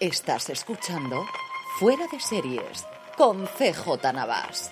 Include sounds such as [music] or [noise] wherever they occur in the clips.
Estás escuchando Fuera de Series con CJ Navas.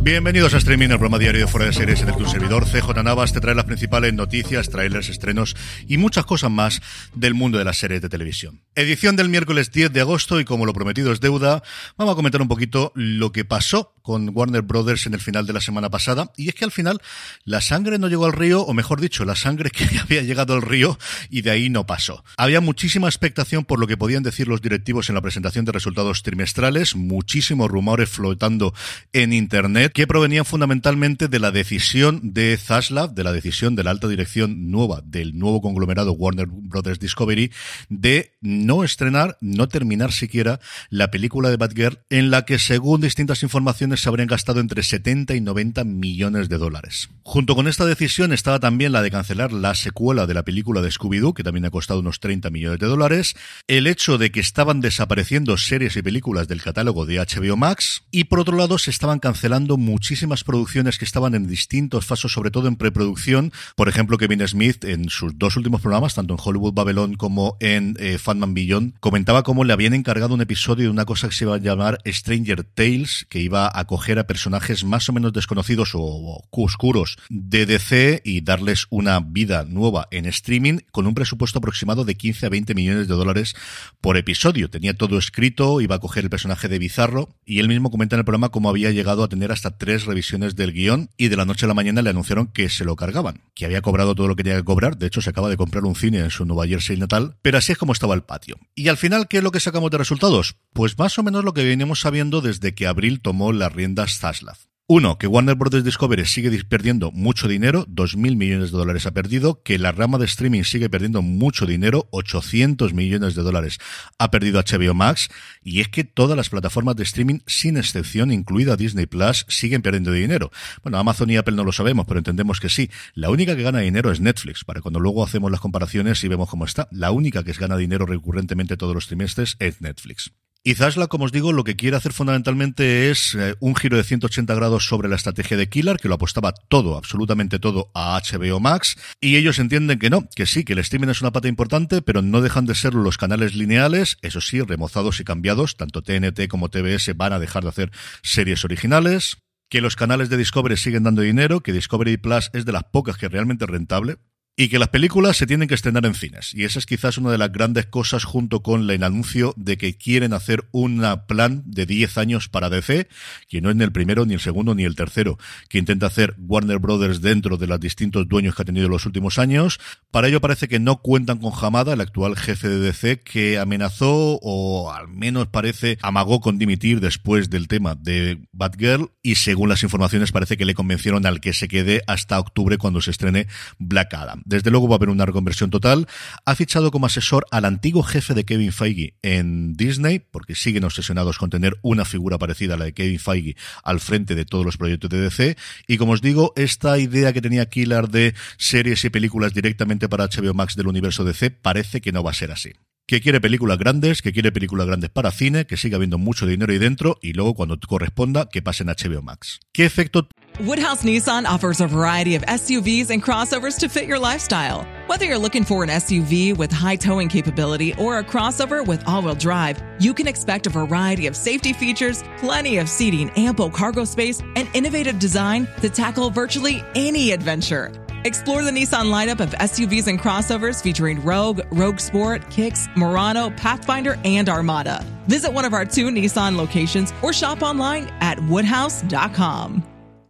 Bienvenidos a Streaming, el programa diario de Fuera de Series en el que un servidor CJ Navas te trae las principales noticias, trailers, estrenos y muchas cosas más del mundo de las series de televisión. Edición del miércoles 10 de agosto y como lo prometido es deuda, vamos a comentar un poquito lo que pasó con Warner Brothers en el final de la semana pasada y es que al final la sangre no llegó al río, o mejor dicho, la sangre que [laughs] había llegado al río y de ahí no pasó. Había muchísima expectación por lo que podían decir los directivos en la presentación de resultados trimestrales, muchísimos rumores flotando en internet que provenían fundamentalmente de la decisión de Zaslav, de la decisión de la alta dirección nueva del nuevo conglomerado Warner Brothers Discovery, de no estrenar, no terminar siquiera la película de Batgirl, en la que, según distintas informaciones, se habrían gastado entre 70 y 90 millones de dólares. Junto con esta decisión estaba también la de cancelar la secuela de la película de Scooby-Doo, que también ha costado unos 30 millones de dólares, el hecho de que estaban desapareciendo series y películas del catálogo de HBO Max, y por otro lado se estaban cancelando muchísimas producciones que estaban en distintos fasos, sobre todo en preproducción. Por ejemplo, Kevin Smith en sus dos últimos programas, tanto en Hollywood Babylon como en eh, Fatman Beyond, comentaba cómo le habían encargado un episodio de una cosa que se iba a llamar Stranger Tales, que iba a acoger a personajes más o menos desconocidos o oscuros de DC y darles una vida nueva en streaming con un presupuesto aproximado de 15 a 20 millones de dólares por episodio. Tenía todo escrito, iba a coger el personaje de Bizarro y él mismo comenta en el programa cómo había llegado a tener hasta tres revisiones del guion y de la noche a la mañana le anunciaron que se lo cargaban, que había cobrado todo lo que tenía que cobrar, de hecho se acaba de comprar un cine en su Nueva Jersey natal, pero así es como estaba el patio. Y al final, ¿qué es lo que sacamos de resultados? Pues más o menos lo que veníamos sabiendo desde que Abril tomó las riendas Zaslav. Uno, que Warner Bros. Discovery sigue perdiendo mucho dinero, 2.000 millones de dólares ha perdido, que la rama de streaming sigue perdiendo mucho dinero, 800 millones de dólares ha perdido HBO Max, y es que todas las plataformas de streaming, sin excepción, incluida Disney Plus, siguen perdiendo dinero. Bueno, Amazon y Apple no lo sabemos, pero entendemos que sí. La única que gana dinero es Netflix, para cuando luego hacemos las comparaciones y vemos cómo está. La única que gana dinero recurrentemente todos los trimestres es Netflix. Y Zasla, como os digo, lo que quiere hacer fundamentalmente es eh, un giro de 180 grados sobre la estrategia de Killer, que lo apostaba todo, absolutamente todo, a HBO Max. Y ellos entienden que no, que sí, que el streaming es una pata importante, pero no dejan de ser los canales lineales, eso sí, remozados y cambiados. Tanto TNT como TBS van a dejar de hacer series originales que los canales de Discovery siguen dando dinero, que Discovery Plus es de las pocas que es realmente rentable, y que las películas se tienen que estrenar en cines. Y esa es quizás una de las grandes cosas junto con el anuncio de que quieren hacer un plan de 10 años para DC, que no es ni el primero, ni el segundo, ni el tercero, que intenta hacer Warner Brothers dentro de los distintos dueños que ha tenido en los últimos años. Para ello parece que no cuentan con Hamada, el actual jefe de DC, que amenazó, o al menos parece, amagó con dimitir después del tema de Batgirl, y según las informaciones parece que le convencieron al que se quede hasta octubre cuando se estrene Black Adam. Desde luego va a haber una reconversión total. Ha fichado como asesor al antiguo jefe de Kevin Feige en Disney, porque siguen obsesionados con tener una figura parecida a la de Kevin Feige al frente de todos los proyectos de DC. Y como os digo, esta idea que tenía Killer de series y películas directamente para HBO Max del universo DC parece que no va a ser así que quiere películas grandes, que quiere películas grandes para cine, que siga habiendo mucho dinero ahí dentro y luego cuando corresponda que pasen a HBO Max. ¿Qué efecto Woodhouse Nissan offers a variety of SUVs and crossovers to fit your lifestyle. Whether you're looking for an SUV with high towing capability or a crossover with all-wheel drive, you can expect a variety of safety features, plenty of seating, ample cargo space, and innovative design to tackle virtually any adventure. Explore the Nissan lineup of SUVs and crossovers featuring Rogue, Rogue Sport, Kicks, Murano, Pathfinder, and Armada. Visit one of our two Nissan locations or shop online at woodhouse.com.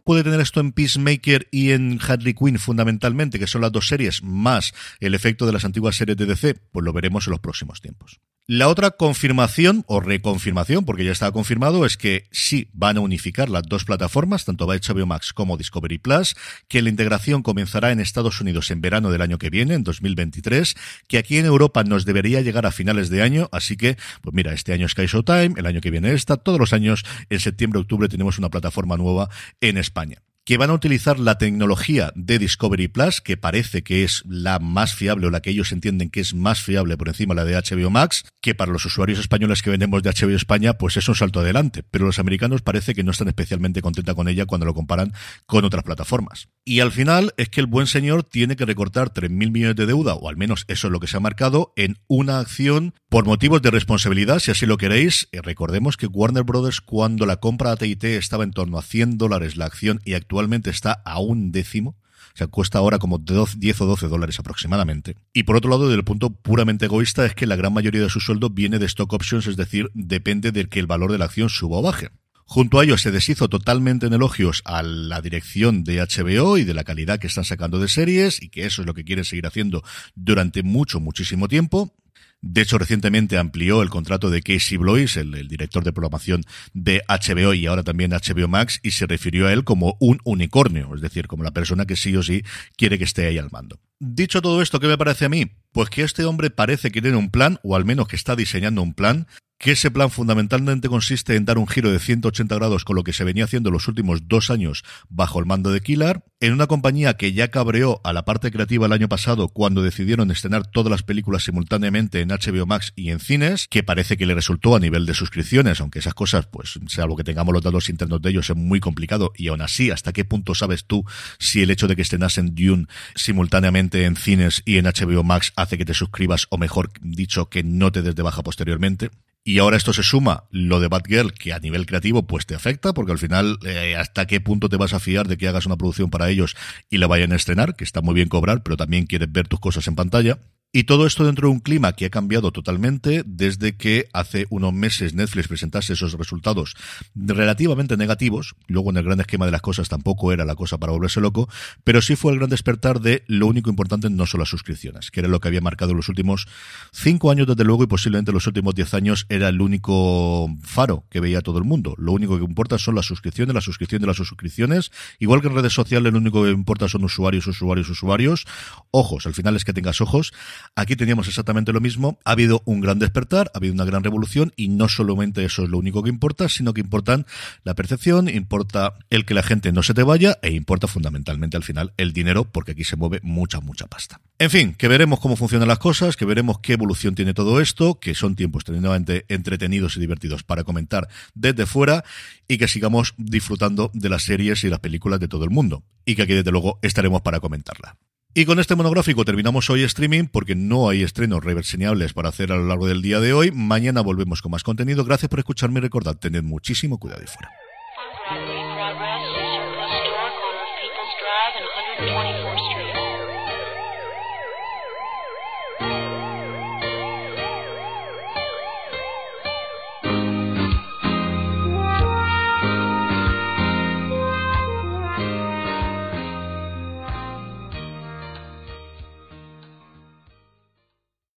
puede tener esto en Peacemaker y en Harley Quinn fundamentalmente, que son las dos series, más el efecto de las antiguas series de DC, pues lo veremos en los próximos tiempos. La otra confirmación o reconfirmación, porque ya estaba confirmado, es que sí van a unificar las dos plataformas, tanto HBO Max como Discovery Plus, que la integración comenzará en Estados Unidos en verano del año que viene, en 2023, que aquí en Europa nos debería llegar a finales de año, así que, pues mira, este año Sky Showtime, el año que viene esta, todos los años, en septiembre, octubre, tenemos una plataforma nueva en España que van a utilizar la tecnología de Discovery Plus, que parece que es la más fiable o la que ellos entienden que es más fiable por encima de la de HBO Max, que para los usuarios españoles que vendemos de HBO España, pues es un salto adelante. Pero los americanos parece que no están especialmente contentos con ella cuando lo comparan con otras plataformas. Y al final es que el buen señor tiene que recortar 3.000 millones de deuda, o al menos eso es lo que se ha marcado, en una acción por motivos de responsabilidad, si así lo queréis. Eh, recordemos que Warner Brothers, cuando la compra a TIT estaba en torno a 100 dólares la acción y actualmente está a un décimo. O sea, cuesta ahora como 10 o 12 dólares aproximadamente. Y por otro lado, desde el punto puramente egoísta, es que la gran mayoría de su sueldo viene de stock options, es decir, depende de que el valor de la acción suba o baje. Junto a ello se deshizo totalmente en elogios a la dirección de HBO y de la calidad que están sacando de series y que eso es lo que quieren seguir haciendo durante mucho, muchísimo tiempo. De hecho, recientemente amplió el contrato de Casey Blois, el, director de programación de HBO y ahora también HBO Max, y se refirió a él como un unicornio, es decir, como la persona que sí o sí quiere que esté ahí al mando. Dicho todo esto, ¿qué me parece a mí? Pues que este hombre parece que tiene un plan, o al menos que está diseñando un plan, que ese plan fundamentalmente consiste en dar un giro de 180 grados con lo que se venía haciendo los últimos dos años bajo el mando de Killar, en una compañía que ya cabreó a la parte creativa el año pasado cuando decidieron estrenar todas las películas simultáneamente en HBO Max y en cines, que parece que le resultó a nivel de suscripciones, aunque esas cosas, pues, sea lo que tengamos los datos internos de ellos, es muy complicado, y aún así, ¿hasta qué punto sabes tú si el hecho de que estrenasen Dune simultáneamente en cines y en HBO Max hace que te suscribas, o mejor dicho, que no te des de baja posteriormente? Y ahora esto se suma lo de Batgirl, que a nivel creativo pues te afecta, porque al final eh, hasta qué punto te vas a fiar de que hagas una producción para ellos y la vayan a estrenar, que está muy bien cobrar, pero también quieres ver tus cosas en pantalla. Y todo esto dentro de un clima que ha cambiado totalmente desde que hace unos meses Netflix presentase esos resultados relativamente negativos. Luego en el gran esquema de las cosas tampoco era la cosa para volverse loco, pero sí fue el gran despertar de lo único importante no son las suscripciones, que era lo que había marcado los últimos cinco años desde luego y posiblemente los últimos diez años era el único faro que veía todo el mundo. Lo único que importa son las suscripciones, la suscripción de las suscripciones. Igual que en redes sociales lo único que importa son usuarios, usuarios, usuarios. Ojos, al final es que tengas ojos. Aquí teníamos exactamente lo mismo. Ha habido un gran despertar, ha habido una gran revolución y no solamente eso es lo único que importa, sino que importan la percepción, importa el que la gente no se te vaya e importa fundamentalmente al final el dinero porque aquí se mueve mucha, mucha pasta. En fin, que veremos cómo funcionan las cosas, que veremos qué evolución tiene todo esto, que son tiempos tremendamente entretenidos y divertidos para comentar desde fuera y que sigamos disfrutando de las series y las películas de todo el mundo. Y que aquí desde luego estaremos para comentarla. Y con este monográfico terminamos hoy streaming porque no hay estrenos reverseñables para hacer a lo largo del día de hoy. Mañana volvemos con más contenido. Gracias por escucharme y recordad, tened muchísimo cuidado y fuera.